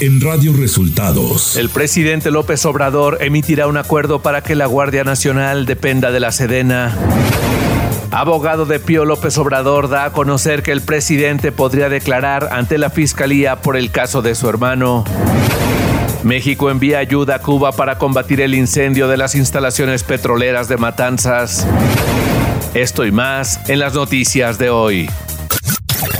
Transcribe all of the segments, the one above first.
en Radio Resultados. El presidente López Obrador emitirá un acuerdo para que la Guardia Nacional dependa de la Sedena. Abogado de Pío López Obrador da a conocer que el presidente podría declarar ante la fiscalía por el caso de su hermano. México envía ayuda a Cuba para combatir el incendio de las instalaciones petroleras de Matanzas. Esto y más en las noticias de hoy.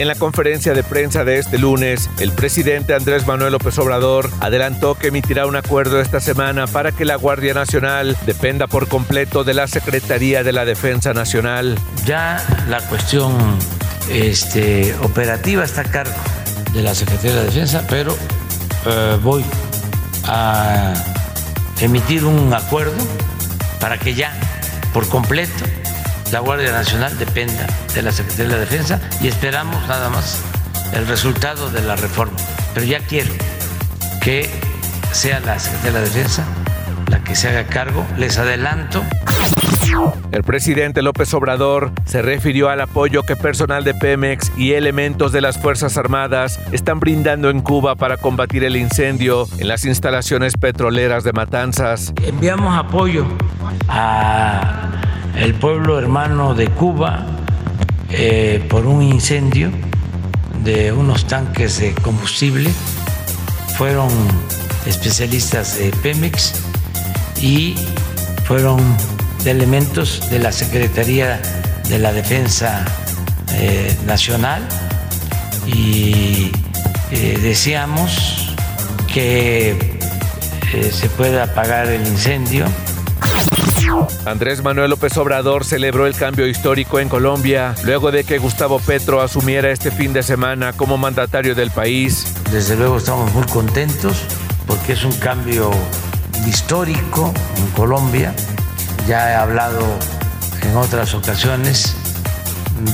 En la conferencia de prensa de este lunes, el presidente Andrés Manuel López Obrador adelantó que emitirá un acuerdo esta semana para que la Guardia Nacional dependa por completo de la Secretaría de la Defensa Nacional. Ya la cuestión este, operativa está a cargo de la Secretaría de la Defensa, pero eh, voy a emitir un acuerdo para que ya por completo la Guardia Nacional dependa de la Secretaría de la Defensa y esperamos nada más el resultado de la reforma. Pero ya quiero que sea la Secretaría de la Defensa la que se haga cargo. Les adelanto. El presidente López Obrador se refirió al apoyo que personal de Pemex y elementos de las Fuerzas Armadas están brindando en Cuba para combatir el incendio en las instalaciones petroleras de Matanzas. Enviamos apoyo a el pueblo hermano de Cuba eh, por un incendio de unos tanques de combustible. Fueron especialistas de Pemex y fueron elementos de la Secretaría de la Defensa eh, Nacional y eh, deseamos que se pueda apagar el incendio Andrés Manuel López Obrador celebró el cambio histórico en Colombia luego de que Gustavo Petro asumiera este fin de semana como mandatario del país. Desde luego estamos muy contentos porque es un cambio histórico en Colombia. Ya he hablado en otras ocasiones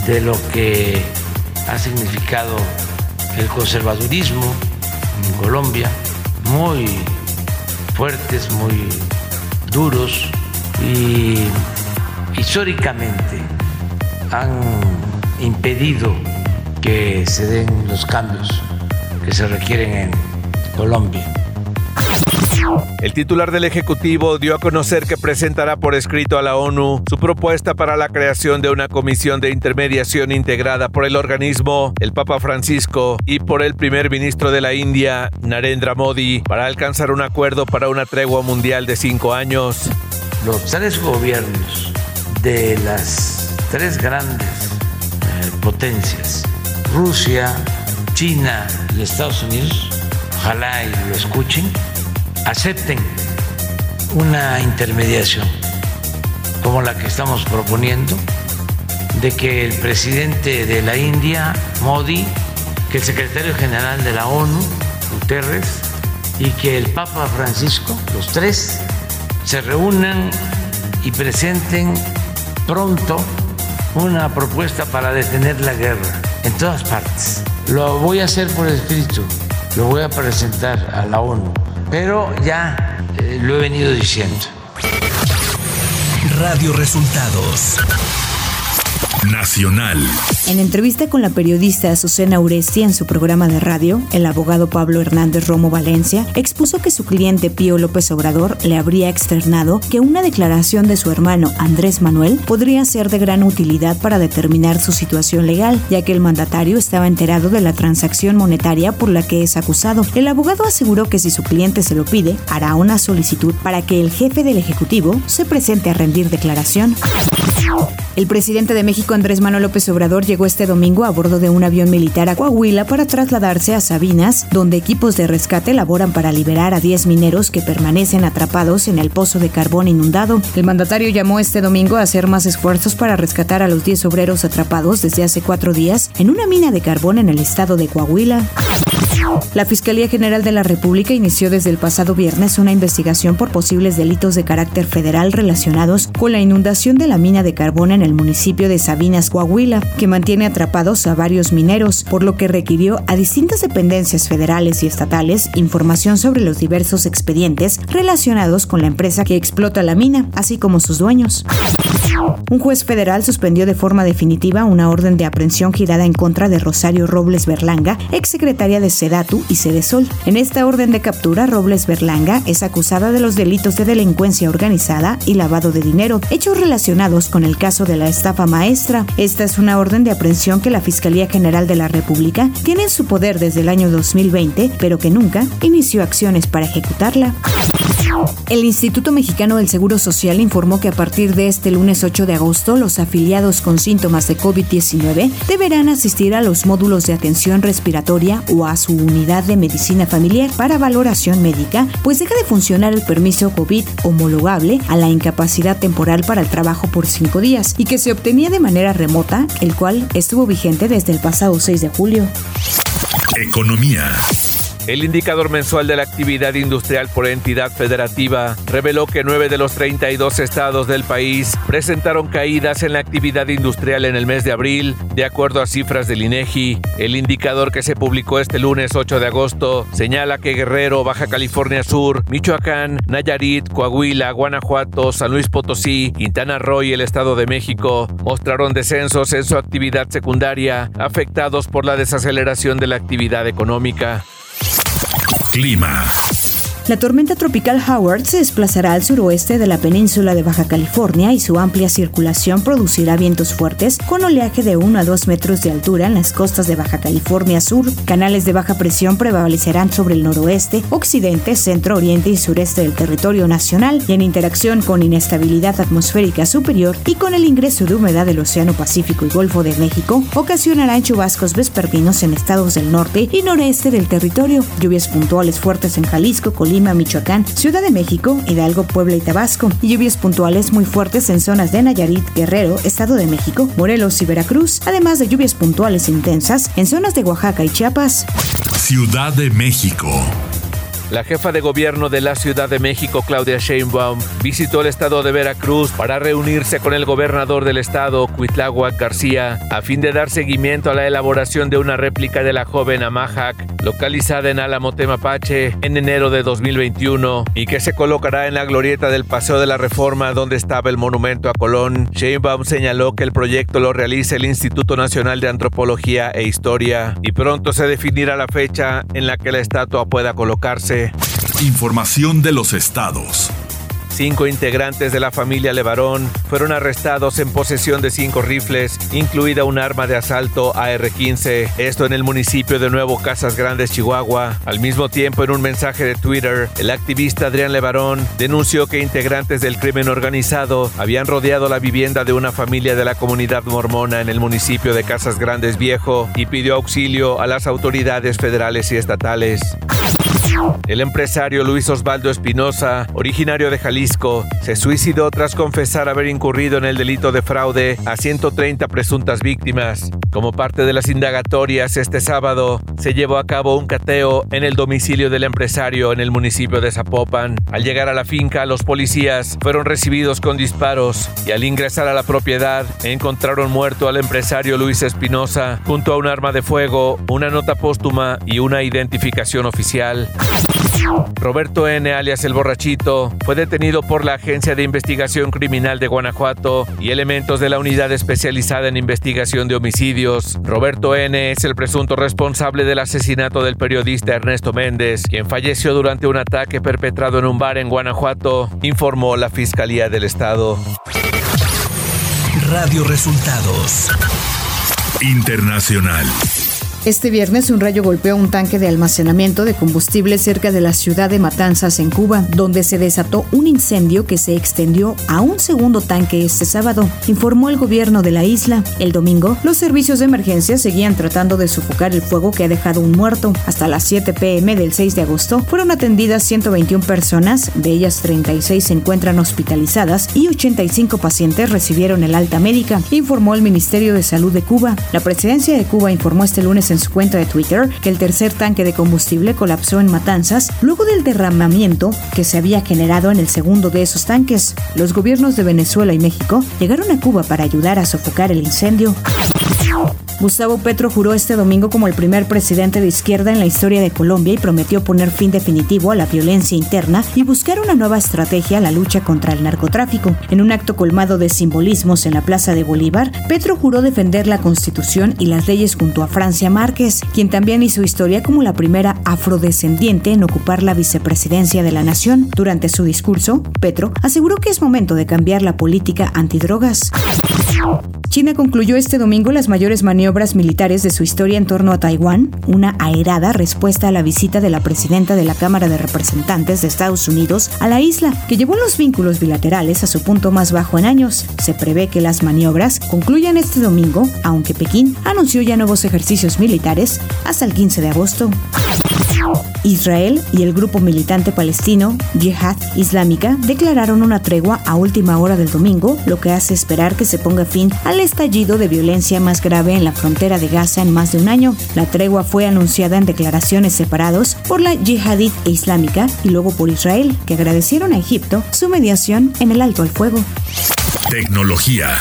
de lo que ha significado el conservadurismo en Colombia, muy fuertes, muy duros, y históricamente han impedido que se den los cambios que se requieren en Colombia. El titular del Ejecutivo dio a conocer que presentará por escrito a la ONU su propuesta para la creación de una comisión de intermediación integrada por el organismo, el Papa Francisco y por el primer ministro de la India, Narendra Modi, para alcanzar un acuerdo para una tregua mundial de cinco años los tres gobiernos de las tres grandes eh, potencias, Rusia, China y Estados Unidos, ojalá y lo escuchen, acepten una intermediación como la que estamos proponiendo, de que el presidente de la India, Modi, que el secretario general de la ONU, Guterres, y que el Papa Francisco, los tres, se reúnan y presenten pronto una propuesta para detener la guerra en todas partes. Lo voy a hacer por escrito, lo voy a presentar a la ONU, pero ya eh, lo he venido diciendo. Radio Resultados Nacional. En entrevista con la periodista Azucena Uresti en su programa de radio, el abogado Pablo Hernández Romo Valencia expuso que su cliente Pío López Obrador le habría externado que una declaración de su hermano Andrés Manuel podría ser de gran utilidad para determinar su situación legal, ya que el mandatario estaba enterado de la transacción monetaria por la que es acusado. El abogado aseguró que si su cliente se lo pide, hará una solicitud para que el jefe del Ejecutivo se presente a rendir declaración. El presidente de México, Andrés Manuel López Obrador, llegó este domingo a bordo de un avión militar a Coahuila para trasladarse a Sabinas, donde equipos de rescate laboran para liberar a 10 mineros que permanecen atrapados en el pozo de carbón inundado. El mandatario llamó este domingo a hacer más esfuerzos para rescatar a los 10 obreros atrapados desde hace cuatro días en una mina de carbón en el estado de Coahuila. La Fiscalía General de la República inició desde el pasado viernes una investigación por posibles delitos de carácter federal relacionados con la inundación de la mina de carbón en el municipio de Sabinas, Coahuila, que mantiene atrapados a varios mineros, por lo que requirió a distintas dependencias federales y estatales información sobre los diversos expedientes relacionados con la empresa que explota la mina, así como sus dueños. Un juez federal suspendió de forma definitiva una orden de aprehensión girada en contra de Rosario Robles Berlanga, exsecretaria de Sedatu y Sedesol. En esta orden de captura, Robles Berlanga es acusada de los delitos de delincuencia organizada y lavado de dinero, hechos relacionados con el caso de la estafa maestra. Esta es una orden de aprehensión que la Fiscalía General de la República tiene en su poder desde el año 2020, pero que nunca inició acciones para ejecutarla. El Instituto Mexicano del Seguro Social informó que a partir de este lunes 8 de agosto, los afiliados con síntomas de COVID-19 deberán asistir a los módulos de atención respiratoria o a su unidad de medicina familiar para valoración médica, pues deja de funcionar el permiso COVID homologable a la incapacidad temporal para el trabajo por cinco días y que se obtenía de manera remota, el cual estuvo vigente desde el pasado 6 de julio. Economía. El indicador mensual de la actividad industrial por entidad federativa reveló que 9 de los 32 estados del país presentaron caídas en la actividad industrial en el mes de abril, de acuerdo a cifras del INEGI. El indicador que se publicó este lunes 8 de agosto señala que Guerrero, Baja California Sur, Michoacán, Nayarit, Coahuila, Guanajuato, San Luis Potosí, Quintana Roo y el Estado de México mostraron descensos en su actividad secundaria, afectados por la desaceleración de la actividad económica. Clima. La tormenta tropical Howard se desplazará al suroeste de la península de Baja California y su amplia circulación producirá vientos fuertes con oleaje de 1 a 2 metros de altura en las costas de Baja California Sur. Canales de baja presión prevalecerán sobre el noroeste, occidente, centro, oriente y sureste del territorio nacional y en interacción con inestabilidad atmosférica superior y con el ingreso de humedad del Océano Pacífico y Golfo de México, ocasionarán chubascos vespertinos en estados del norte y noreste del territorio, lluvias puntuales fuertes en Jalisco, Colima, Michoacán, Ciudad de México, Hidalgo, Puebla y Tabasco. lluvias puntuales muy fuertes en zonas de Nayarit, Guerrero, Estado de México, Morelos y Veracruz, además de lluvias puntuales intensas en zonas de Oaxaca y Chiapas. Ciudad de México. La jefa de gobierno de la Ciudad de México, Claudia Sheinbaum, visitó el estado de Veracruz para reunirse con el gobernador del estado, Cuitláhuac García, a fin de dar seguimiento a la elaboración de una réplica de la joven Amahac, localizada en Álamo Temapache en enero de 2021 y que se colocará en la glorieta del Paseo de la Reforma donde estaba el monumento a Colón. Sheinbaum señaló que el proyecto lo realiza el Instituto Nacional de Antropología e Historia y pronto se definirá la fecha en la que la estatua pueda colocarse Información de los estados. Cinco integrantes de la familia Levarón fueron arrestados en posesión de cinco rifles, incluida un arma de asalto AR-15, esto en el municipio de Nuevo Casas Grandes, Chihuahua. Al mismo tiempo, en un mensaje de Twitter, el activista Adrián Levarón denunció que integrantes del crimen organizado habían rodeado la vivienda de una familia de la comunidad mormona en el municipio de Casas Grandes Viejo y pidió auxilio a las autoridades federales y estatales. El empresario Luis Osvaldo Espinosa, originario de Jalisco, se suicidó tras confesar haber incurrido en el delito de fraude a 130 presuntas víctimas. Como parte de las indagatorias, este sábado se llevó a cabo un cateo en el domicilio del empresario en el municipio de Zapopan. Al llegar a la finca, los policías fueron recibidos con disparos y al ingresar a la propiedad encontraron muerto al empresario Luis Espinosa junto a un arma de fuego, una nota póstuma y una identificación oficial. Roberto N., alias El Borrachito, fue detenido por la Agencia de Investigación Criminal de Guanajuato y elementos de la Unidad Especializada en Investigación de Homicidios. Roberto N. es el presunto responsable del asesinato del periodista Ernesto Méndez, quien falleció durante un ataque perpetrado en un bar en Guanajuato, informó la Fiscalía del Estado. Radio Resultados Internacional. Este viernes un rayo golpeó un tanque de almacenamiento de combustible cerca de la ciudad de Matanzas, en Cuba, donde se desató un incendio que se extendió a un segundo tanque este sábado, informó el gobierno de la isla. El domingo, los servicios de emergencia seguían tratando de sofocar el fuego que ha dejado un muerto. Hasta las 7 pm del 6 de agosto fueron atendidas 121 personas, de ellas 36 se encuentran hospitalizadas y 85 pacientes recibieron el alta médica, informó el Ministerio de Salud de Cuba. La presidencia de Cuba informó este lunes en en su cuenta de Twitter que el tercer tanque de combustible colapsó en Matanzas luego del derramamiento que se había generado en el segundo de esos tanques. Los gobiernos de Venezuela y México llegaron a Cuba para ayudar a sofocar el incendio. Gustavo Petro juró este domingo como el primer presidente de izquierda en la historia de Colombia y prometió poner fin definitivo a la violencia interna y buscar una nueva estrategia a la lucha contra el narcotráfico. En un acto colmado de simbolismos en la Plaza de Bolívar, Petro juró defender la Constitución y las leyes junto a Francia Márquez, quien también hizo historia como la primera afrodescendiente en ocupar la vicepresidencia de la nación. Durante su discurso, Petro aseguró que es momento de cambiar la política antidrogas. China concluyó este domingo las mayores maniobras militares de su historia en torno a Taiwán, una aerada respuesta a la visita de la presidenta de la Cámara de Representantes de Estados Unidos a la isla, que llevó los vínculos bilaterales a su punto más bajo en años. Se prevé que las maniobras concluyan este domingo, aunque Pekín anunció ya nuevos ejercicios militares hasta el 15 de agosto. Israel y el grupo militante palestino Jihad Islámica declararon una tregua a última hora del domingo, lo que hace esperar que se ponga fin al estallido de violencia más grave en la frontera de Gaza en más de un año. La tregua fue anunciada en declaraciones separados por la Jihadit Islámica y luego por Israel, que agradecieron a Egipto su mediación en el alto al fuego. Tecnología.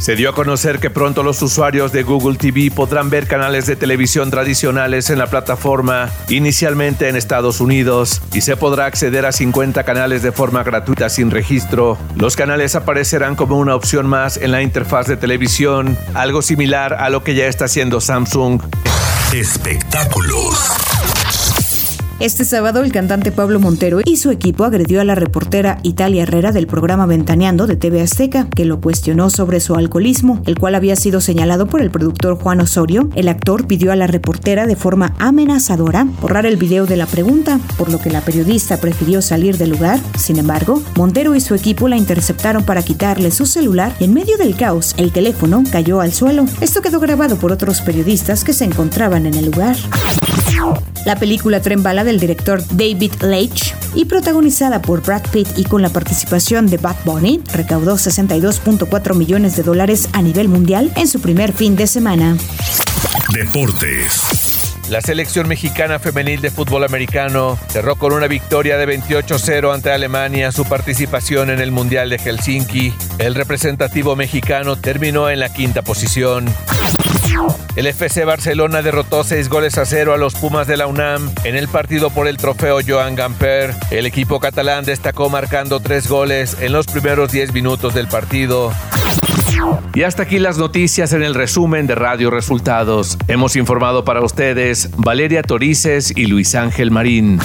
Se dio a conocer que pronto los usuarios de Google TV podrán ver canales de televisión tradicionales en la plataforma, inicialmente en Estados Unidos, y se podrá acceder a 50 canales de forma gratuita sin registro. Los canales aparecerán como una opción más en la interfaz de televisión, algo similar a lo que ya está haciendo Samsung. Espectáculos. Este sábado, el cantante Pablo Montero y su equipo agredió a la reportera Italia Herrera del programa Ventaneando de TV Azteca, que lo cuestionó sobre su alcoholismo, el cual había sido señalado por el productor Juan Osorio. El actor pidió a la reportera de forma amenazadora borrar el video de la pregunta, por lo que la periodista prefirió salir del lugar. Sin embargo, Montero y su equipo la interceptaron para quitarle su celular y en medio del caos, el teléfono cayó al suelo. Esto quedó grabado por otros periodistas que se encontraban en el lugar. La película Tren Bala del director David Leitch y protagonizada por Brad Pitt y con la participación de Bad Bunny, recaudó 62.4 millones de dólares a nivel mundial en su primer fin de semana. Deportes. La selección mexicana femenil de fútbol americano cerró con una victoria de 28-0 ante Alemania su participación en el Mundial de Helsinki. El representativo mexicano terminó en la quinta posición. El FC Barcelona derrotó 6 goles a 0 a los Pumas de la UNAM en el partido por el trofeo Joan Gamper. El equipo catalán destacó marcando 3 goles en los primeros 10 minutos del partido. Y hasta aquí las noticias en el resumen de Radio Resultados. Hemos informado para ustedes Valeria Torices y Luis Ángel Marín.